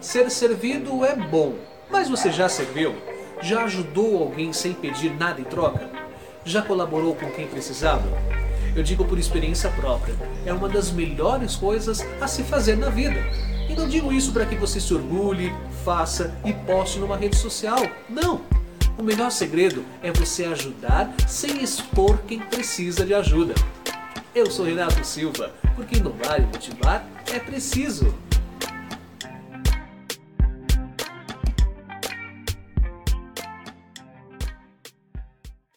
Ser servido é bom, mas você já serviu? Já ajudou alguém sem pedir nada em troca? Já colaborou com quem precisava? Eu digo por experiência própria, é uma das melhores coisas a se fazer na vida. E não digo isso para que você se orgulhe, faça e poste numa rede social. Não! O melhor segredo é você ajudar sem expor quem precisa de ajuda. Eu sou Renato Silva, porque inovar e motivar é preciso.